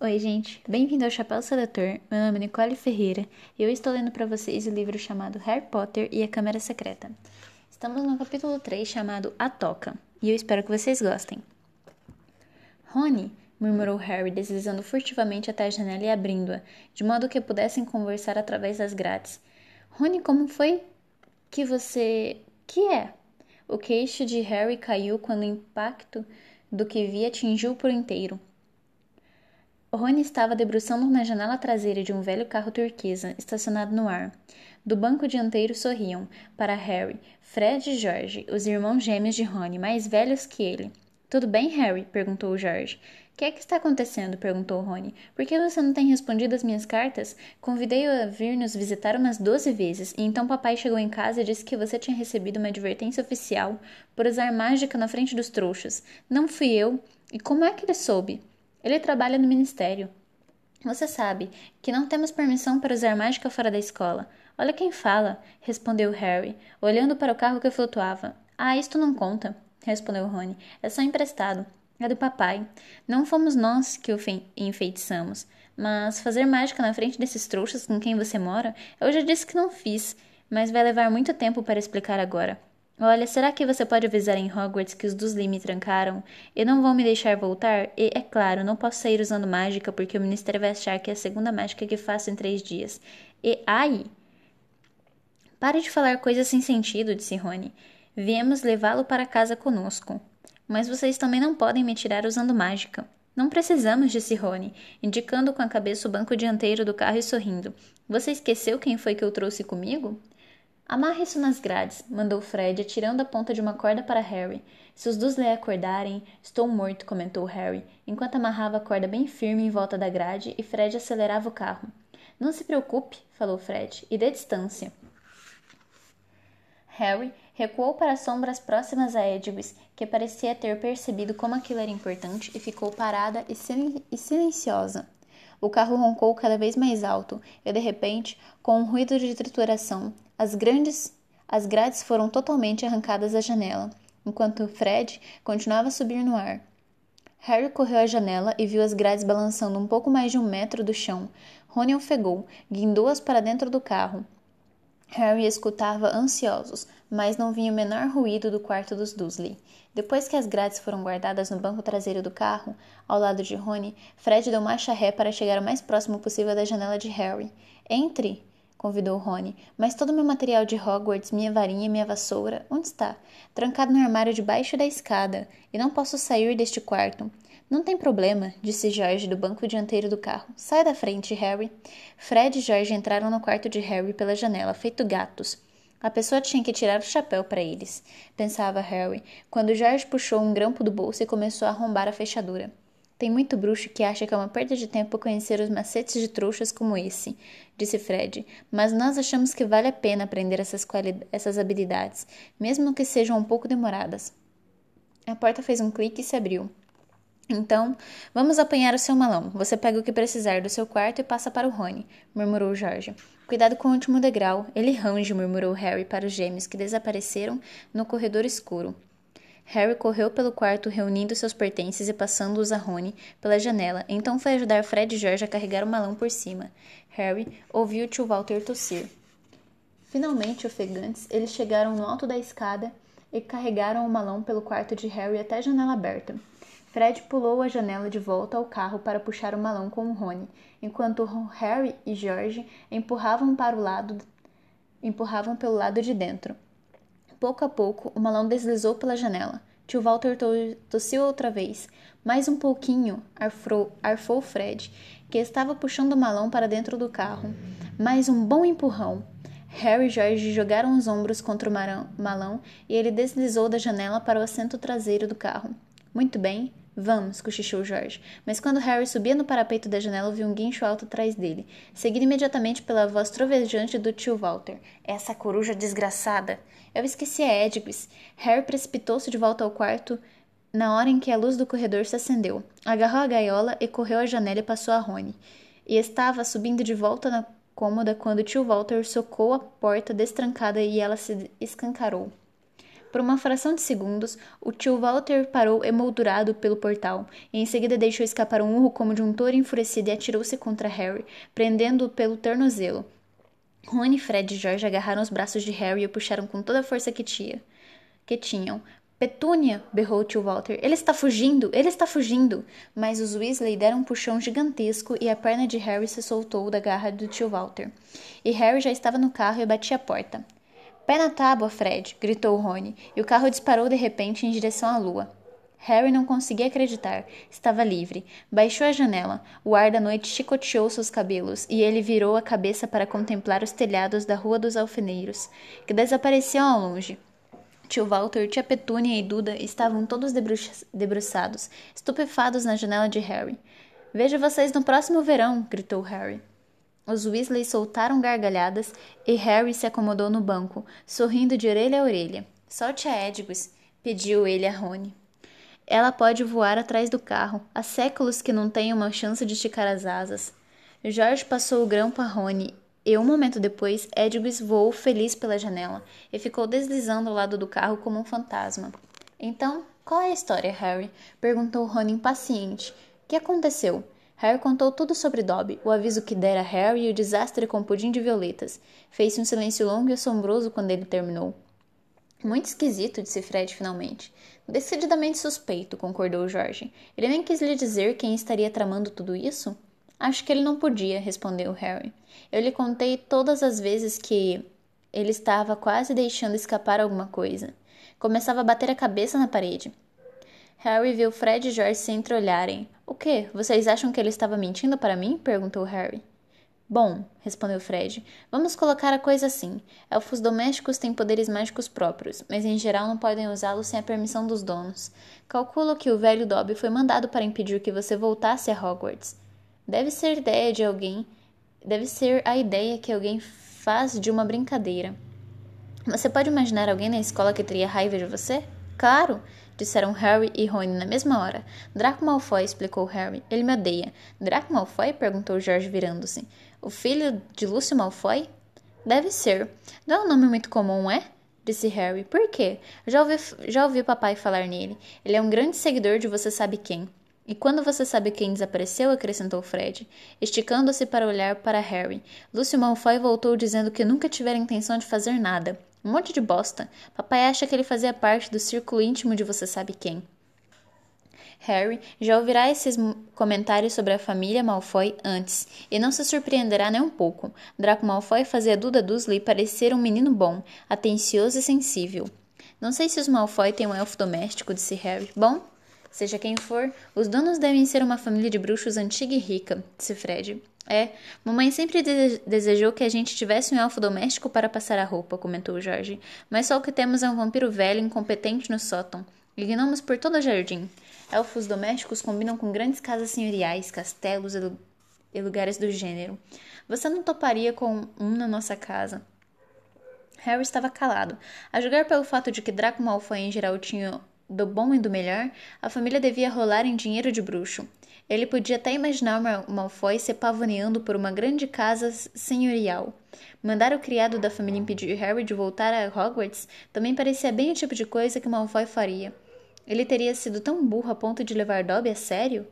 Oi, gente. Bem-vindo ao Chapéu Seletor. Meu nome é Nicole Ferreira e eu estou lendo para vocês o livro chamado Harry Potter e a Câmara Secreta. Estamos no capítulo 3 chamado A Toca e eu espero que vocês gostem. Rony, murmurou Harry, deslizando furtivamente até a janela e abrindo-a, de modo que pudessem conversar através das grades. Rony, como foi que você. Que é? O queixo de Harry caiu quando o impacto do que via atingiu por inteiro. Rony estava debruçando na janela traseira de um velho carro turquesa estacionado no ar. Do banco dianteiro sorriam, para Harry, Fred e George, os irmãos gêmeos de Rony, mais velhos que ele. Tudo bem, Harry? perguntou George. O que é que está acontecendo? perguntou Rony. Por que você não tem respondido as minhas cartas? Convidei-o a vir nos visitar umas doze vezes, e então papai chegou em casa e disse que você tinha recebido uma advertência oficial por usar mágica na frente dos trouxas. Não fui eu. E como é que ele soube? Ele trabalha no ministério. Você sabe que não temos permissão para usar mágica fora da escola. Olha quem fala, respondeu Harry, olhando para o carro que flutuava. Ah, isto não conta, respondeu Rony. É só emprestado. É do papai. Não fomos nós que o enfeitiçamos. Mas fazer mágica na frente desses trouxas com quem você mora, eu já disse que não fiz, mas vai levar muito tempo para explicar agora. Olha, será que você pode avisar em Hogwarts que os Dursley me trancaram e não vão me deixar voltar? E, é claro, não posso sair usando mágica porque o Ministério vai achar que é a segunda mágica que faço em três dias. E, ai! Pare de falar coisas sem sentido, disse Rony. Viemos levá-lo para casa conosco. Mas vocês também não podem me tirar usando mágica. Não precisamos, disse Rony, indicando com a cabeça o banco dianteiro do carro e sorrindo. Você esqueceu quem foi que eu trouxe comigo? Amarre isso nas grades, mandou Fred, atirando a ponta de uma corda para Harry. Se os Dursley acordarem, estou morto, comentou Harry, enquanto amarrava a corda bem firme em volta da grade e Fred acelerava o carro. Não se preocupe, falou Fred, e dê distância. Harry recuou para as sombras próximas a Edwis, que parecia ter percebido como aquilo era importante e ficou parada e, sil e silenciosa. O carro roncou cada vez mais alto e, de repente, com um ruído de trituração, as grandes as grades foram totalmente arrancadas da janela, enquanto Fred continuava a subir no ar. Harry correu à janela e viu as grades balançando um pouco mais de um metro do chão. Rony ofegou, guindou-as para dentro do carro. Harry escutava ansiosos, mas não vinha o menor ruído do quarto dos Dursley. Depois que as grades foram guardadas no banco traseiro do carro, ao lado de Rony, Fred deu marcha ré para chegar o mais próximo possível da janela de Harry. Entre! Convidou Rony. Mas todo o meu material de Hogwarts, minha varinha e minha vassoura, onde está? Trancado no armário debaixo da escada, e não posso sair deste quarto. Não tem problema, disse George do banco dianteiro do carro. Sai da frente, Harry. Fred e George entraram no quarto de Harry pela janela, feito gatos. A pessoa tinha que tirar o chapéu para eles, pensava Harry, quando George puxou um grampo do bolso e começou a arrombar a fechadura. Tem muito bruxo que acha que é uma perda de tempo conhecer os macetes de trouxas como esse, disse Fred, mas nós achamos que vale a pena aprender essas, essas habilidades, mesmo que sejam um pouco demoradas. A porta fez um clique e se abriu. Então, vamos apanhar o seu malão. Você pega o que precisar do seu quarto e passa para o Rony, murmurou Jorge. Cuidado com o último degrau. Ele range, murmurou Harry para os gêmeos que desapareceram no corredor escuro. Harry correu pelo quarto reunindo seus pertences e passando-os a Rony pela janela. Então foi ajudar Fred e George a carregar o malão por cima. Harry ouviu o tio Walter tossir. Finalmente, ofegantes, eles chegaram no alto da escada e carregaram o malão pelo quarto de Harry até a janela aberta. Fred pulou a janela de volta ao carro para puxar o malão com o Rony, enquanto Harry e George empurravam para o lado empurravam pelo lado de dentro. Pouco a pouco, o malão deslizou pela janela. Tio Walter tossiu outra vez. Mais um pouquinho, arfou, arfou Fred, que estava puxando o malão para dentro do carro. Mais um bom empurrão. Harry e George jogaram os ombros contra o malão e ele deslizou da janela para o assento traseiro do carro. Muito bem, Vamos, cochichou Jorge. Mas quando Harry subia no parapeito da janela, ouviu um guincho alto atrás dele, seguido imediatamente pela voz trovejante do tio Walter. Essa coruja desgraçada! Eu esqueci a Edgwis. Harry precipitou-se de volta ao quarto na hora em que a luz do corredor se acendeu. Agarrou a gaiola e correu à janela e passou a Rony. E estava subindo de volta na cômoda quando tio Walter socou a porta destrancada e ela se escancarou. Por uma fração de segundos, o tio Walter parou emoldurado pelo portal, e em seguida deixou escapar um urro como de um touro enfurecido e atirou-se contra Harry, prendendo-o pelo tornozelo. Rony, Fred e George agarraram os braços de Harry e o puxaram com toda a força que, tinha, que tinham. Petúnia! berrou o tio Walter. Ele está fugindo! Ele está fugindo! Mas os Weasley deram um puxão gigantesco e a perna de Harry se soltou da garra do tio Walter. E Harry já estava no carro e batia a porta. Pé na tábua, Fred! gritou Rony, e o carro disparou de repente em direção à lua. Harry não conseguia acreditar. Estava livre. Baixou a janela. O ar da noite chicoteou seus cabelos e ele virou a cabeça para contemplar os telhados da Rua dos Alfeneiros, que desapareciam ao longe. Tio Walter, tia Petúnia e Duda estavam todos debruçados, estupefados na janela de Harry. Vejo vocês no próximo verão! gritou Harry. Os Weasley soltaram gargalhadas e Harry se acomodou no banco, sorrindo de orelha a orelha. Solte a Edgus, pediu ele a Rony. Ela pode voar atrás do carro. Há séculos que não tem uma chance de esticar as asas. Jorge passou o grampo a Rony e um momento depois Edgus voou feliz pela janela e ficou deslizando ao lado do carro como um fantasma. Então, qual é a história, Harry? perguntou Rony impaciente. O que aconteceu? Harry contou tudo sobre Dobby, o aviso que dera a Harry e o desastre com o pudim de violetas. Fez-se um silêncio longo e assombroso quando ele terminou. Muito esquisito, disse Fred finalmente. Decididamente suspeito, concordou Jorge. Ele nem quis lhe dizer quem estaria tramando tudo isso? Acho que ele não podia, respondeu Harry. Eu lhe contei todas as vezes que ele estava quase deixando escapar alguma coisa. Começava a bater a cabeça na parede. Harry viu Fred e George se entreolharem. O que? Vocês acham que ele estava mentindo para mim? perguntou Harry. Bom, respondeu Fred, vamos colocar a coisa assim. Elfos domésticos têm poderes mágicos próprios, mas em geral não podem usá-los sem a permissão dos donos. Calculo que o velho Dobby foi mandado para impedir que você voltasse a Hogwarts. Deve ser ideia de alguém. Deve ser a ideia que alguém faz de uma brincadeira. Você pode imaginar alguém na escola que teria raiva de você? Claro! Disseram Harry e Rony na mesma hora. Draco Malfoy, explicou Harry. Ele me odeia. Draco Malfoy? perguntou George virando-se. O filho de Lúcio Malfoy? Deve ser. Não é um nome muito comum, é? Disse Harry. Por quê? Já ouvi, já ouvi papai falar nele. Ele é um grande seguidor de você sabe quem. E quando você sabe quem desapareceu, acrescentou Fred, esticando-se para olhar para Harry. Lúcio Malfoy voltou dizendo que nunca tivera intenção de fazer nada. Um monte de bosta. Papai acha que ele fazia parte do círculo íntimo de você sabe quem. Harry já ouvirá esses comentários sobre a família Malfoy antes, e não se surpreenderá nem um pouco. Draco Malfoy fazia Duda Dursley parecer um menino bom, atencioso e sensível. Não sei se os Malfoy têm um elfo doméstico, disse Harry. Bom, seja quem for, os donos devem ser uma família de bruxos antiga e rica, disse Fred. É, mamãe sempre de desejou que a gente tivesse um elfo doméstico para passar a roupa, comentou Jorge. Mas só o que temos é um vampiro velho incompetente no sótão. E gnomos por todo o jardim. Elfos domésticos combinam com grandes casas senhoriais, castelos e, e lugares do gênero. Você não toparia com um na nossa casa? Harry estava calado. A julgar pelo fato de que Draco Malfoy em geral tinha do bom e do melhor, a família devia rolar em dinheiro de bruxo. Ele podia até imaginar Malfoy se pavoneando por uma grande casa senhorial. Mandar o criado da família impedir Harry de voltar a Hogwarts também parecia bem o tipo de coisa que Malfoy faria. Ele teria sido tão burro a ponto de levar Dobby a sério?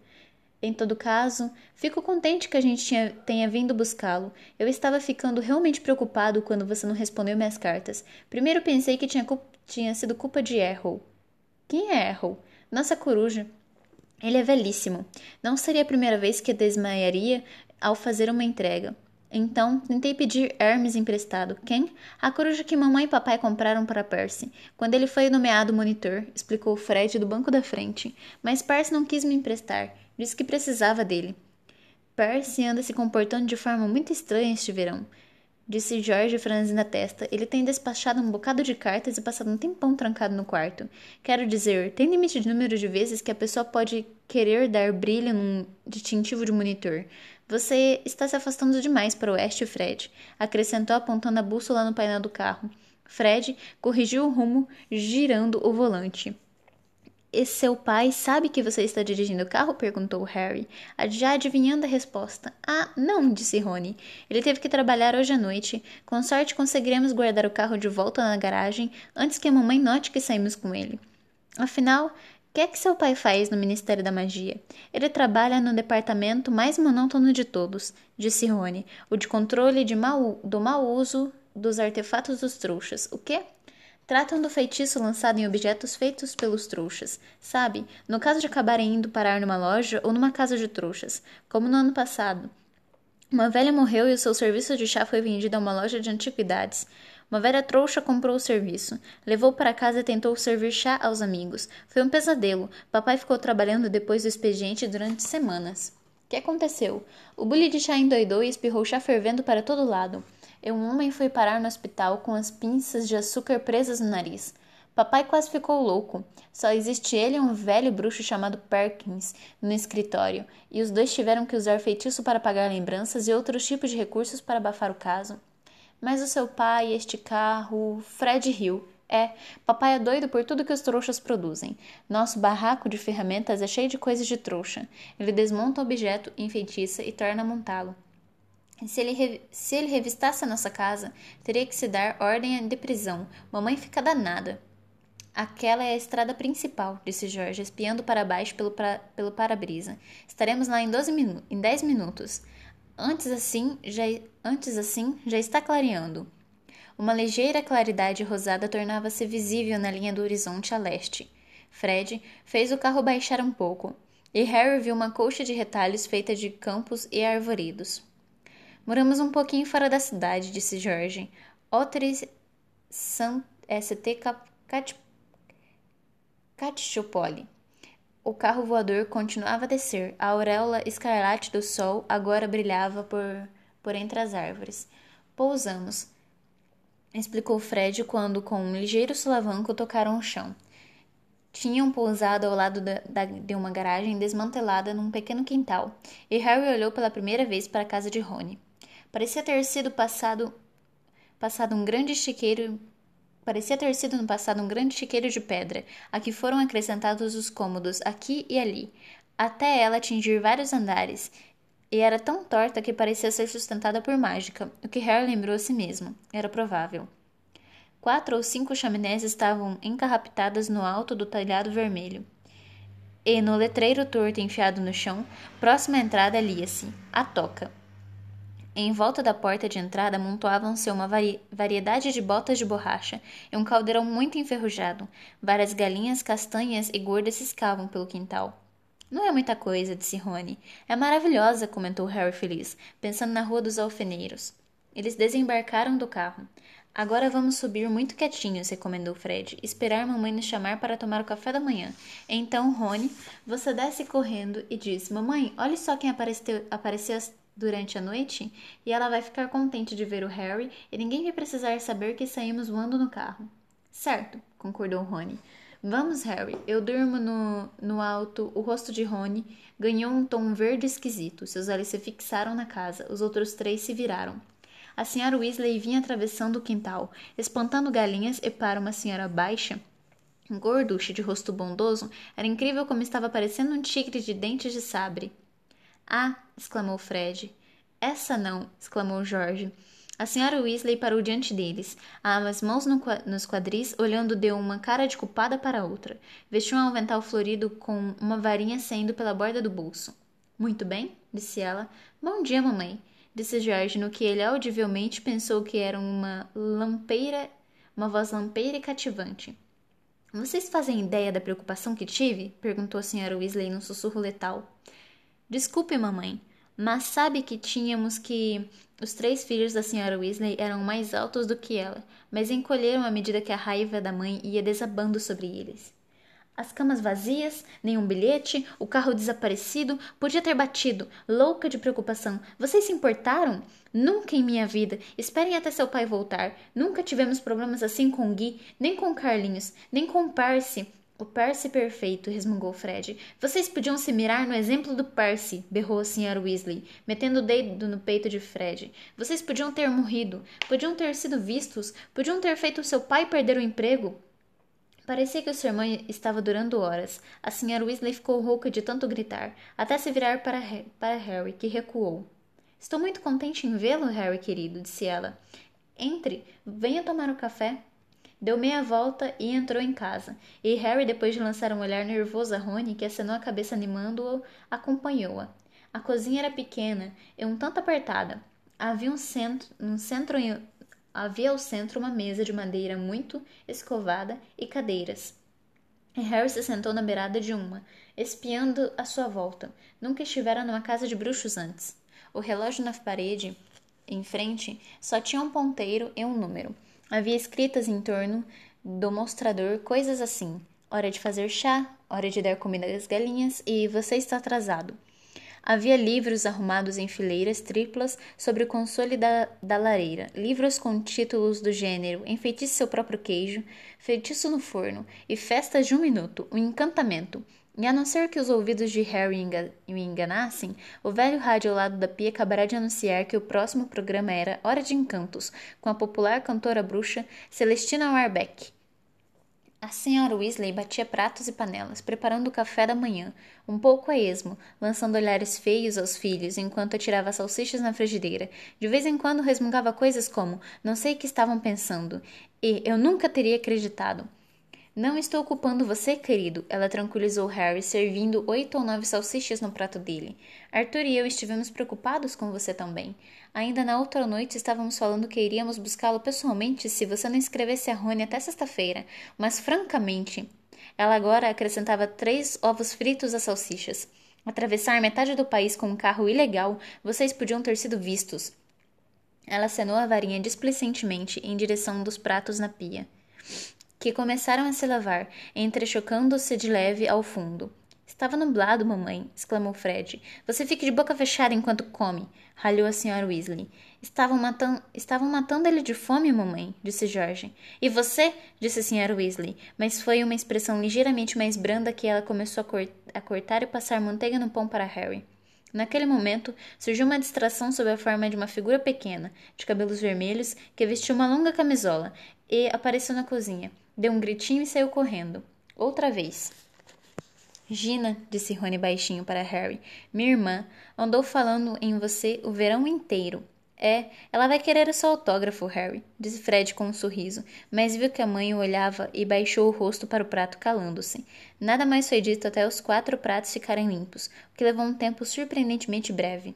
Em todo caso, fico contente que a gente tinha, tenha vindo buscá-lo. Eu estava ficando realmente preocupado quando você não respondeu minhas cartas. Primeiro pensei que tinha, tinha sido culpa de Errol. Quem é Errol? Nossa coruja. Ele é velhíssimo. Não seria a primeira vez que desmaiaria ao fazer uma entrega. Então, tentei pedir Hermes emprestado. Quem? A coruja que mamãe e papai compraram para Percy, quando ele foi nomeado monitor, explicou Fred do banco da frente. Mas Percy não quis me emprestar. Disse que precisava dele. Percy anda se comportando de forma muito estranha este verão disse George franzindo a testa. Ele tem despachado um bocado de cartas e passado um tempão trancado no quarto. Quero dizer, tem limite de número de vezes que a pessoa pode querer dar brilho num distintivo de monitor. Você está se afastando demais para o oeste, Fred, acrescentou apontando a bússola no painel do carro. Fred corrigiu o rumo, girando o volante. Seu pai sabe que você está dirigindo o carro? perguntou Harry, já adivinhando a resposta. Ah, não, disse Rony. Ele teve que trabalhar hoje à noite. Com sorte conseguiremos guardar o carro de volta na garagem antes que a mamãe note que saímos com ele. Afinal, o que é que seu pai faz no Ministério da Magia? Ele trabalha no departamento mais monótono de todos, disse Rony, o de controle de mau, do mau uso dos artefatos dos trouxas. O quê? Tratam do feitiço lançado em objetos feitos pelos trouxas, sabe? No caso de acabarem indo parar numa loja ou numa casa de trouxas, como no ano passado. Uma velha morreu e o seu serviço de chá foi vendido a uma loja de antiguidades. Uma velha trouxa comprou o serviço, levou para casa e tentou servir chá aos amigos. Foi um pesadelo. Papai ficou trabalhando depois do expediente durante semanas. O que aconteceu? O bule de chá endoidou e espirrou chá fervendo para todo lado um homem foi parar no hospital com as pinças de açúcar presas no nariz. Papai quase ficou louco. Só existe ele e um velho bruxo chamado Perkins no escritório, e os dois tiveram que usar feitiço para pagar lembranças e outros tipos de recursos para abafar o caso. Mas o seu pai, este carro, Fred riu. É, papai é doido por tudo que os trouxas produzem. Nosso barraco de ferramentas é cheio de coisas de trouxa. Ele desmonta o objeto, enfeitiça e torna a montá-lo. Se ele, se ele revistasse a nossa casa, teria que se dar ordem de prisão. Mamãe fica danada. Aquela é a estrada principal, disse Jorge, espiando para baixo pelo, pra, pelo para-brisa. Estaremos lá em, 12 minu em 10 minutos. Antes assim, já, antes assim, já está clareando. Uma ligeira claridade rosada tornava-se visível na linha do horizonte a leste. Fred fez o carro baixar um pouco, e Harry viu uma colcha de retalhos feita de campos e arvoredos. Moramos um pouquinho fora da cidade, disse Jorge. Otris St. Catchopoli. O carro voador continuava a descer. A auréola escarlate do sol agora brilhava por, por entre as árvores. Pousamos, explicou Fred quando, com um ligeiro solavanco, tocaram o chão. Tinham pousado ao lado da, da, de uma garagem desmantelada num pequeno quintal, e Harry olhou pela primeira vez para a casa de Rony. Parecia ter sido passado passado um grande chiqueiro parecia ter sido no passado um grande chiqueiro de pedra, a que foram acrescentados os cômodos aqui e ali, até ela atingir vários andares, e era tão torta que parecia ser sustentada por mágica, o que Harry lembrou a si mesmo. Era provável. Quatro ou cinco chaminés estavam encarrapitadas no alto do telhado vermelho. E no letreiro torto enfiado no chão, próximo à entrada lia-se: A Toca. Em volta da porta de entrada amontoavam-se uma vari variedade de botas de borracha e um caldeirão muito enferrujado. Várias galinhas castanhas e gordas ciscavam pelo quintal. Não é muita coisa, disse Rony. É maravilhosa, comentou Harry feliz, pensando na rua dos alfeneiros. Eles desembarcaram do carro. Agora vamos subir muito quietinhos, recomendou Fred. Esperar mamãe nos chamar para tomar o café da manhã. Então, Rony, você desce correndo e diz: Mamãe, olhe só quem apareceu, apareceu durante a noite e ela vai ficar contente de ver o Harry e ninguém vai precisar saber que saímos voando no carro. Certo, concordou Rony. Vamos, Harry. Eu durmo no, no alto. O rosto de Rony ganhou um tom verde esquisito. Seus olhos se fixaram na casa. Os outros três se viraram. A senhora Weasley vinha atravessando o quintal, espantando galinhas e para uma senhora baixa, gorducha de rosto bondoso, era incrível como estava parecendo um tigre de dentes de sabre. Ah! exclamou Fred. Essa não! exclamou George. A senhora Weasley parou diante deles, as mãos no, nos quadris, olhando de uma cara de culpada para outra. Vestiu um avental florido com uma varinha saindo pela borda do bolso. Muito bem, disse ela. Bom dia, mamãe, disse George, no que ele audivelmente pensou que era uma lampeira, uma voz lampeira e cativante. Vocês fazem ideia da preocupação que tive? perguntou a senhora Weasley num sussurro letal. Desculpe, mamãe, mas sabe que tínhamos que. Os três filhos da senhora Weasley eram mais altos do que ela, mas encolheram à medida que a raiva da mãe ia desabando sobre eles. As camas vazias, nenhum bilhete, o carro desaparecido, podia ter batido, louca de preocupação. Vocês se importaram? Nunca em minha vida. Esperem até seu pai voltar. Nunca tivemos problemas assim com Gui, nem com Carlinhos, nem com Percy. O Percy perfeito, resmungou Fred. Vocês podiam se mirar no exemplo do Percy, berrou a Sra. Weasley, metendo o dedo no peito de Fred. Vocês podiam ter morrido, podiam ter sido vistos, podiam ter feito seu pai perder o emprego. Parecia que o sermão estava durando horas. A senhora Weasley ficou rouca de tanto gritar, até se virar para, para Harry, que recuou. Estou muito contente em vê-lo, Harry querido, disse ela. Entre, venha tomar o café. Deu meia volta e entrou em casa. E Harry, depois de lançar um olhar nervoso a Rony, que acenou a cabeça animando-o, acompanhou-a. A cozinha era pequena e um tanto apertada. Havia um centro, um centro havia ao centro uma mesa de madeira muito escovada e cadeiras. E Harry se sentou na beirada de uma, espiando à sua volta. Nunca estivera numa casa de bruxos antes. O relógio na parede, em frente, só tinha um ponteiro e um número. Havia escritas em torno do mostrador coisas assim: hora de fazer chá, hora de dar comida às galinhas e você está atrasado. Havia livros arrumados em fileiras triplas sobre o console da, da lareira, livros com títulos do gênero Enfeitice seu próprio queijo, Feitiço no forno e Festas de um minuto, um encantamento. E a não ser que os ouvidos de Harry o enganassem, o velho rádio ao lado da pia acabará de anunciar que o próximo programa era Hora de Encantos, com a popular cantora bruxa Celestina Warbeck. A senhora Weasley batia pratos e panelas, preparando o café da manhã, um pouco a esmo, lançando olhares feios aos filhos enquanto atirava salsichas na frigideira. De vez em quando resmungava coisas como: Não sei o que estavam pensando, e eu nunca teria acreditado. Não estou culpando você, querido, ela tranquilizou Harry, servindo oito ou nove salsichas no prato dele. Arthur e eu estivemos preocupados com você também. Ainda na outra noite estávamos falando que iríamos buscá-lo pessoalmente se você não escrevesse a Rony até sexta-feira, mas francamente. Ela agora acrescentava três ovos fritos às salsichas. Atravessar metade do país com um carro ilegal, vocês podiam ter sido vistos. Ela acenou a varinha displicentemente em direção dos pratos na pia que começaram a se lavar, entrechocando-se de leve ao fundo. Estava nublado, mamãe, exclamou Fred. Você fique de boca fechada enquanto come, ralhou a senhora Weasley. Estavam, matan estavam matando ele de fome, mamãe, disse George. E você? disse a senhora Weasley, mas foi uma expressão ligeiramente mais branda que ela começou a, cor a cortar e passar manteiga no pão para Harry. Naquele momento, surgiu uma distração sob a forma de uma figura pequena, de cabelos vermelhos, que vestia uma longa camisola e apareceu na cozinha. Deu um gritinho e saiu correndo. Outra vez. Gina, disse Rony baixinho para Harry, minha irmã andou falando em você o verão inteiro. É, ela vai querer o seu autógrafo, Harry, disse Fred com um sorriso, mas viu que a mãe o olhava e baixou o rosto para o prato calando-se. Nada mais foi dito até os quatro pratos ficarem limpos, o que levou um tempo surpreendentemente breve.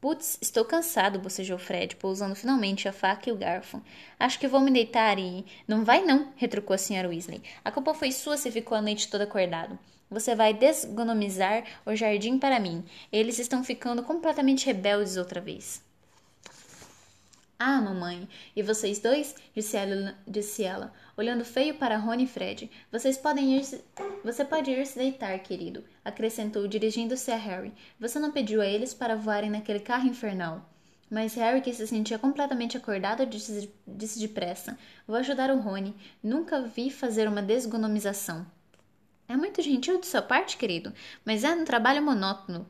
Putz, estou cansado, bocejou Fred, pousando finalmente a faca e o garfo. Acho que vou me deitar e. Não vai, não, retrucou a senhora Weasley. A culpa foi sua se ficou a noite toda acordado. Você vai desgonomizar o jardim para mim. Eles estão ficando completamente rebeldes outra vez. Ah, mamãe, e vocês dois? Disse ela, disse ela olhando feio para Rony e Fred. Vocês podem ir. Se... Você pode ir se deitar, querido, acrescentou, dirigindo-se a Harry. Você não pediu a eles para voarem naquele carro infernal. Mas Harry, que se sentia completamente acordado, disse, disse depressa: Vou ajudar o Rony. Nunca vi fazer uma desgonomização. É muito gentil de sua parte, querido, mas é um trabalho monótono,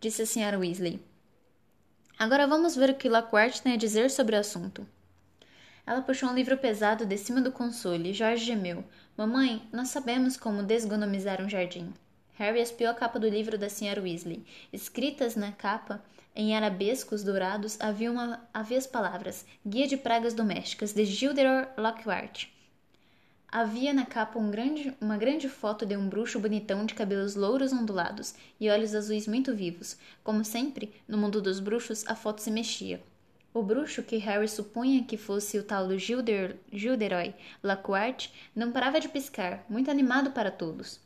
disse a senhora Weasley. Agora vamos ver o que Lockhart tem a dizer sobre o assunto. Ela puxou um livro pesado de cima do console e Jorge gemeu. Mamãe, nós sabemos como desgonomizar um jardim. Harry espiou a capa do livro da Sra. Weasley. Escritas na capa, em arabescos dourados, havia, uma, havia as palavras Guia de Pragas Domésticas, de Gilderoy Lockhart. Havia na capa um grande, uma grande foto de um bruxo bonitão de cabelos louros ondulados e olhos azuis muito vivos. Como sempre, no mundo dos bruxos, a foto se mexia. O bruxo, que Harry supunha que fosse o tal do Gilder, Gilderoy Lockhart, não parava de piscar, muito animado para todos.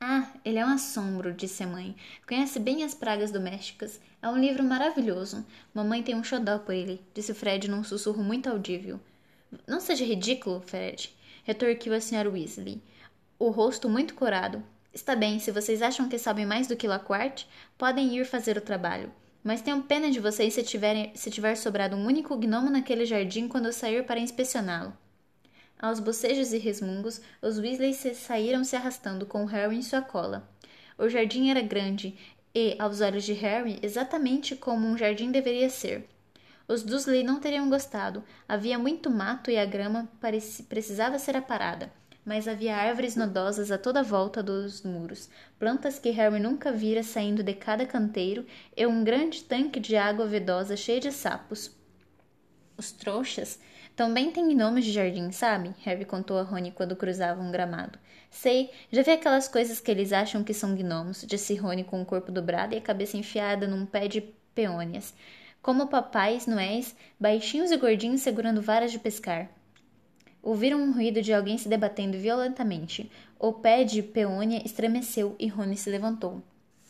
Ah, ele é um assombro, disse a mãe. Conhece bem as pragas domésticas. É um livro maravilhoso. Mamãe tem um xodó por ele, disse Fred num sussurro muito audível. Não seja ridículo, Fred retorquiu a Sra. Weasley, o rosto muito corado. Está bem, se vocês acham que sabem mais do que Lockhart, podem ir fazer o trabalho. Mas tenho pena de vocês se, tiverem, se tiver sobrado um único gnomo naquele jardim quando eu sair para inspecioná-lo. Aos bocejos e resmungos, os Weasley se saíram se arrastando com Harry em sua cola. O jardim era grande e, aos olhos de Harry, exatamente como um jardim deveria ser. Os Dursley não teriam gostado. Havia muito mato e a grama precisava ser aparada. mas havia árvores nodosas a toda volta dos muros, plantas que Harry nunca vira saindo de cada canteiro e um grande tanque de água vedosa cheio de sapos. Os trouxas também têm gnomos de jardim, sabe? Harry contou a Rony quando cruzavam um gramado. Sei, já vi aquelas coisas que eles acham que são gnomos, disse Rony com o corpo dobrado e a cabeça enfiada num pé de peônias. Como papais noéis, baixinhos e gordinhos segurando varas de pescar. Ouviram um ruído de alguém se debatendo violentamente. O pé de peônia estremeceu e Rony se levantou.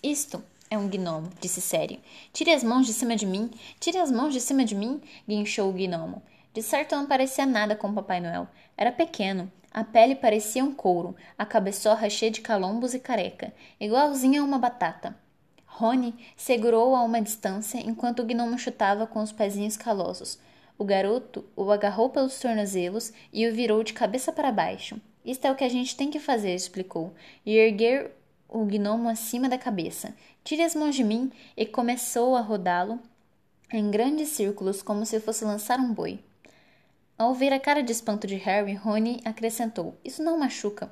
Isto é um gnomo, disse sério. Tire as mãos de cima de mim, tire as mãos de cima de mim, guinchou o gnomo. De certo não parecia nada com Papai Noel. Era pequeno, a pele parecia um couro, a cabeçorra cheia de calombos e careca, igualzinha a uma batata. Rony segurou-o a uma distância enquanto o gnomo chutava com os pezinhos calosos. O garoto o agarrou pelos tornozelos e o virou de cabeça para baixo. Isto é o que a gente tem que fazer, explicou, e erguer o gnomo acima da cabeça. Tire as mãos de mim e começou a rodá-lo em grandes círculos como se fosse lançar um boi. Ao ver a cara de espanto de Harry, Rony acrescentou: Isso não machuca.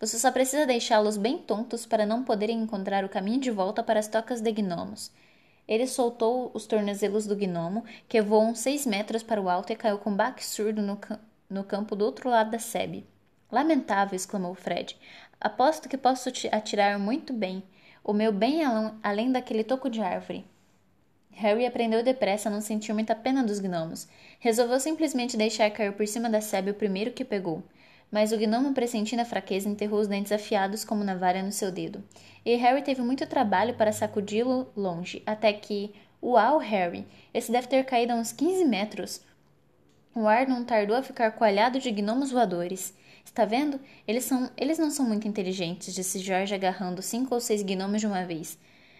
Você só precisa deixá-los bem tontos para não poderem encontrar o caminho de volta para as tocas de gnomos. Ele soltou os tornozelos do gnomo, que voou uns seis metros para o alto e caiu com um baque surdo no, no campo do outro lado da sebe. Lamentável, exclamou Fred. Aposto que posso atirar muito bem. O meu bem além daquele toco de árvore. Harry aprendeu depressa a não sentir muita pena dos gnomos. Resolveu simplesmente deixar cair por cima da sebe o primeiro que pegou. Mas o gnomo, pressentindo a fraqueza, enterrou os dentes afiados como navalha no seu dedo. E Harry teve muito trabalho para sacudi-lo longe, até que. Uau, Harry! Esse deve ter caído a uns 15 metros. O ar não tardou a ficar coalhado de gnomos voadores. Está vendo? Eles, são, eles não são muito inteligentes, disse George agarrando cinco ou seis gnomos de uma vez.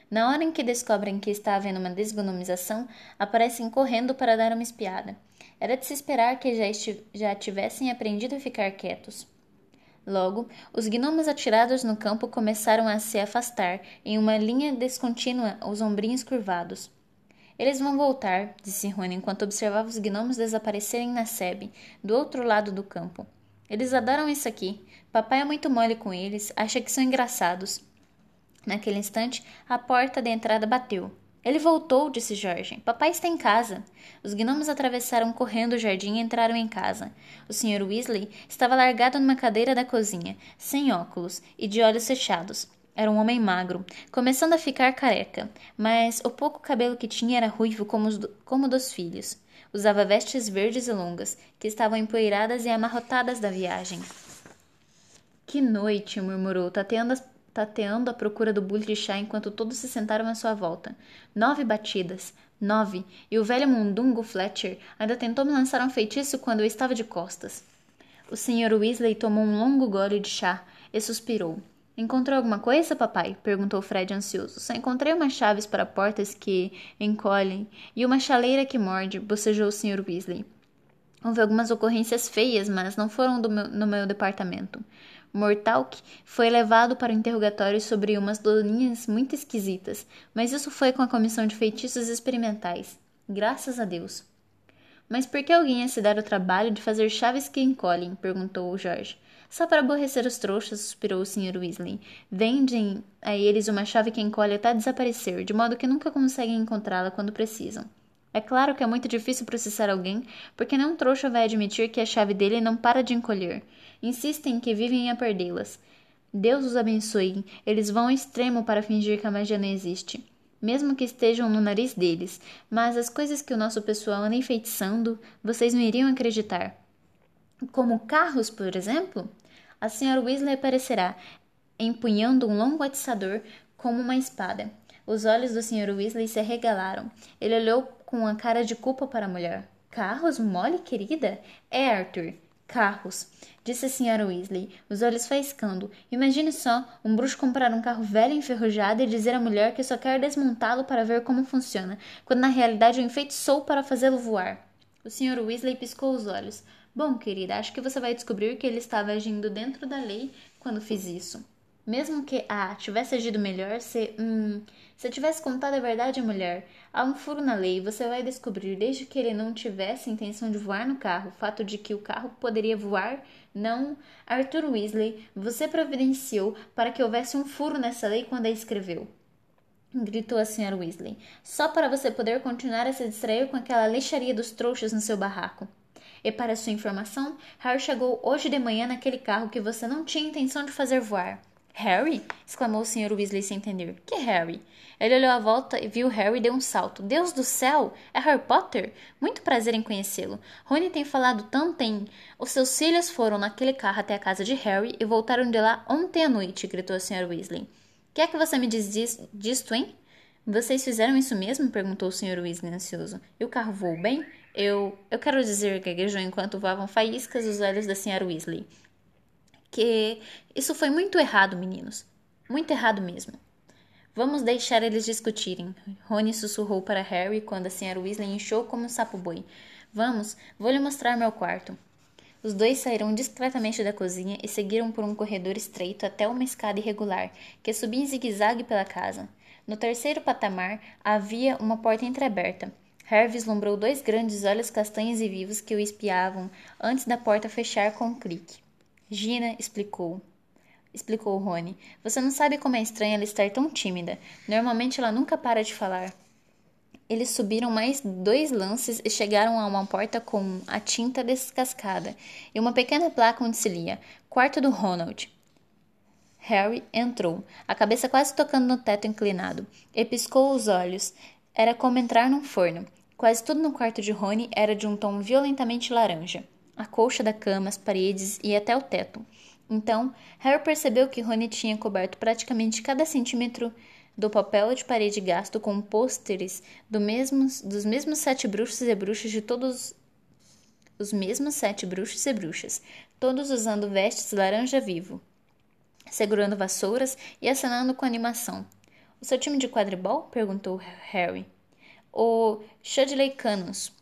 Na hora em que descobrem que está havendo uma desgnomização, aparecem correndo para dar uma espiada. Era de se esperar que já, já tivessem aprendido a ficar quietos. Logo, os gnomos atirados no campo começaram a se afastar em uma linha descontínua, os ombrinhos curvados. Eles vão voltar, disse Rony enquanto observava os gnomos desaparecerem na sebe, do outro lado do campo. Eles adoram isso aqui. Papai é muito mole com eles, acha que são engraçados. Naquele instante, a porta da entrada bateu. Ele voltou, disse Jorge. Papai está em casa. Os gnomos atravessaram correndo o jardim e entraram em casa. O Sr. Weasley estava largado numa cadeira da cozinha, sem óculos e de olhos fechados. Era um homem magro, começando a ficar careca, mas o pouco cabelo que tinha era ruivo como, os do, como dos filhos. Usava vestes verdes e longas, que estavam empoeiradas e amarrotadas da viagem. Que noite! murmurou, tateando as tateando à procura do bule de chá enquanto todos se sentaram à sua volta. Nove batidas. Nove. E o velho mundungo Fletcher ainda tentou me lançar um feitiço quando eu estava de costas. O Sr. Weasley tomou um longo gole de chá e suspirou. Encontrou alguma coisa, papai? perguntou Fred ansioso. Só encontrei umas chaves para portas que encolhem e uma chaleira que morde, bocejou o Sr. Weasley. Houve algumas ocorrências feias, mas não foram meu, no meu departamento. Mortalk foi levado para o interrogatório sobre umas doninhas muito esquisitas, mas isso foi com a comissão de feitiços experimentais. Graças a Deus. Mas por que alguém ia se dar o trabalho de fazer chaves que encolhem? perguntou o Jorge. Só para aborrecer os trouxas, suspirou o Sr. Weasley. Vendem a eles uma chave que encolhe até desaparecer, de modo que nunca conseguem encontrá-la quando precisam. É claro que é muito difícil processar alguém, porque nenhum trouxa vai admitir que a chave dele não para de encolher. Insistem que vivem a perdê-las. Deus os abençoe, eles vão ao extremo para fingir que a magia não existe. Mesmo que estejam no nariz deles, mas as coisas que o nosso pessoal anda enfeitiçando, vocês não iriam acreditar. Como carros, por exemplo? A senhora Weasley aparecerá, empunhando um longo atiçador como uma espada. Os olhos do Sr. Weasley se arregalaram. Ele olhou com a cara de culpa para a mulher. Carros, mole, querida? É, Arthur. Carros, disse a Sra. Weasley, os olhos faiscando. Imagine só, um bruxo comprar um carro velho e enferrujado e dizer à mulher que só quer desmontá-lo para ver como funciona, quando na realidade o enfeitiçou para fazê-lo voar. O Sr. Weasley piscou os olhos. Bom, querida, acho que você vai descobrir que ele estava agindo dentro da lei quando fiz isso. Mesmo que A tivesse agido melhor, se. Hum, se tivesse contado a verdade à mulher, há um furo na lei, você vai descobrir, desde que ele não tivesse intenção de voar no carro, o fato de que o carro poderia voar, não. Arthur Weasley, você providenciou para que houvesse um furo nessa lei quando a escreveu gritou a senhora Weasley. Só para você poder continuar a se distrair com aquela lixaria dos trouxas no seu barraco. E para sua informação, Harry chegou hoje de manhã naquele carro que você não tinha intenção de fazer voar. Harry? exclamou o Sr. Weasley sem entender. Que Harry? Ele olhou à volta e viu Harry e deu um salto. Deus do céu! É Harry Potter? Muito prazer em conhecê-lo. Rony tem falado tanto em. Os seus filhos foram naquele carro até a casa de Harry e voltaram de lá ontem à noite, gritou a Sra. Weasley. Que é que você me diz disto, hein? Vocês fizeram isso mesmo? perguntou o Sr. Weasley ansioso. E o carro voou bem? Eu. Eu quero dizer, gaguejou enquanto voavam faíscas os olhos da Sra. Weasley. Que isso foi muito errado, meninos. Muito errado mesmo. Vamos deixar eles discutirem. Rony sussurrou para Harry quando a Sra. Weasley inchou como um sapo-boi. Vamos, vou lhe mostrar meu quarto. Os dois saíram discretamente da cozinha e seguiram por um corredor estreito até uma escada irregular que subia em zigue-zague pela casa. No terceiro patamar havia uma porta entreaberta. Harry vislumbrou dois grandes olhos castanhos e vivos que o espiavam antes da porta fechar com um clique. Gina explicou. Explicou Rony. Você não sabe como é estranho ela estar tão tímida. Normalmente ela nunca para de falar. Eles subiram mais dois lances e chegaram a uma porta com a tinta descascada e uma pequena placa onde se lia: Quarto do Ronald. Harry entrou, a cabeça quase tocando no teto inclinado, e piscou os olhos. Era como entrar num forno. Quase tudo no quarto de Rony era de um tom violentamente laranja. A colcha da cama, as paredes e até o teto. Então, Harry percebeu que Rony tinha coberto praticamente cada centímetro do papel de parede gasto com pôsteres do dos mesmos sete bruxos e bruxas de todos os mesmos sete bruxos e bruxas, todos usando vestes laranja vivo, segurando vassouras e acenando com animação. O seu time de quadribol? perguntou Harry. O Shudley Canos,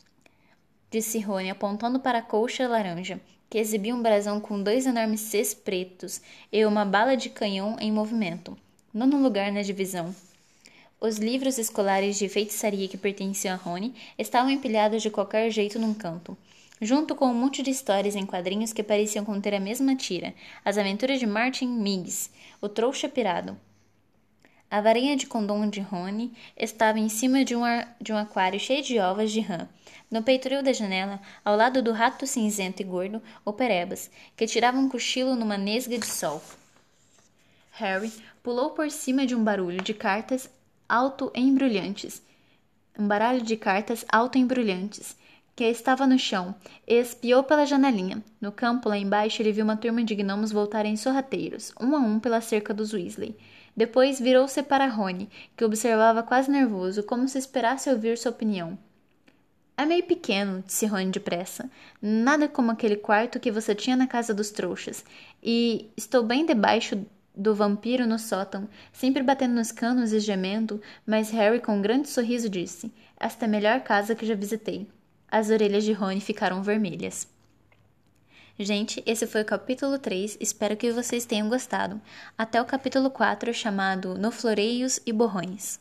disse Rony, apontando para a colcha laranja, que exibia um brasão com dois enormes Cs pretos e uma bala de canhão em movimento nono lugar na divisão. Os livros escolares de feitiçaria que pertenciam a Rony estavam empilhados de qualquer jeito num canto, junto com um monte de histórias em quadrinhos que pareciam conter a mesma tira: As Aventuras de Martin Miggs, O Trouxa Pirado. A varinha de condom de Rony estava em cima de um, de um aquário cheio de ovas de rã. No peitoril da janela, ao lado do rato cinzento e gordo, o Perebas, que tirava um cochilo numa nesga de sol. Harry pulou por cima de um barulho de cartas auto-embrulhantes. Um baralho de cartas auto-embrulhantes que estava no chão e espiou pela janelinha. No campo lá embaixo ele viu uma turma de gnomos voltarem sorrateiros, um a um pela cerca dos Weasley. Depois virou-se para Rony, que observava quase nervoso, como se esperasse ouvir sua opinião. É meio pequeno, disse Rony depressa. Nada como aquele quarto que você tinha na casa dos trouxas. E estou bem debaixo do vampiro no sótão, sempre batendo nos canos e gemendo, mas Harry, com um grande sorriso, disse: Esta é a melhor casa que já visitei. As orelhas de Rony ficaram vermelhas. Gente, esse foi o capítulo 3, espero que vocês tenham gostado. Até o capítulo 4, chamado No Floreios e Borrões.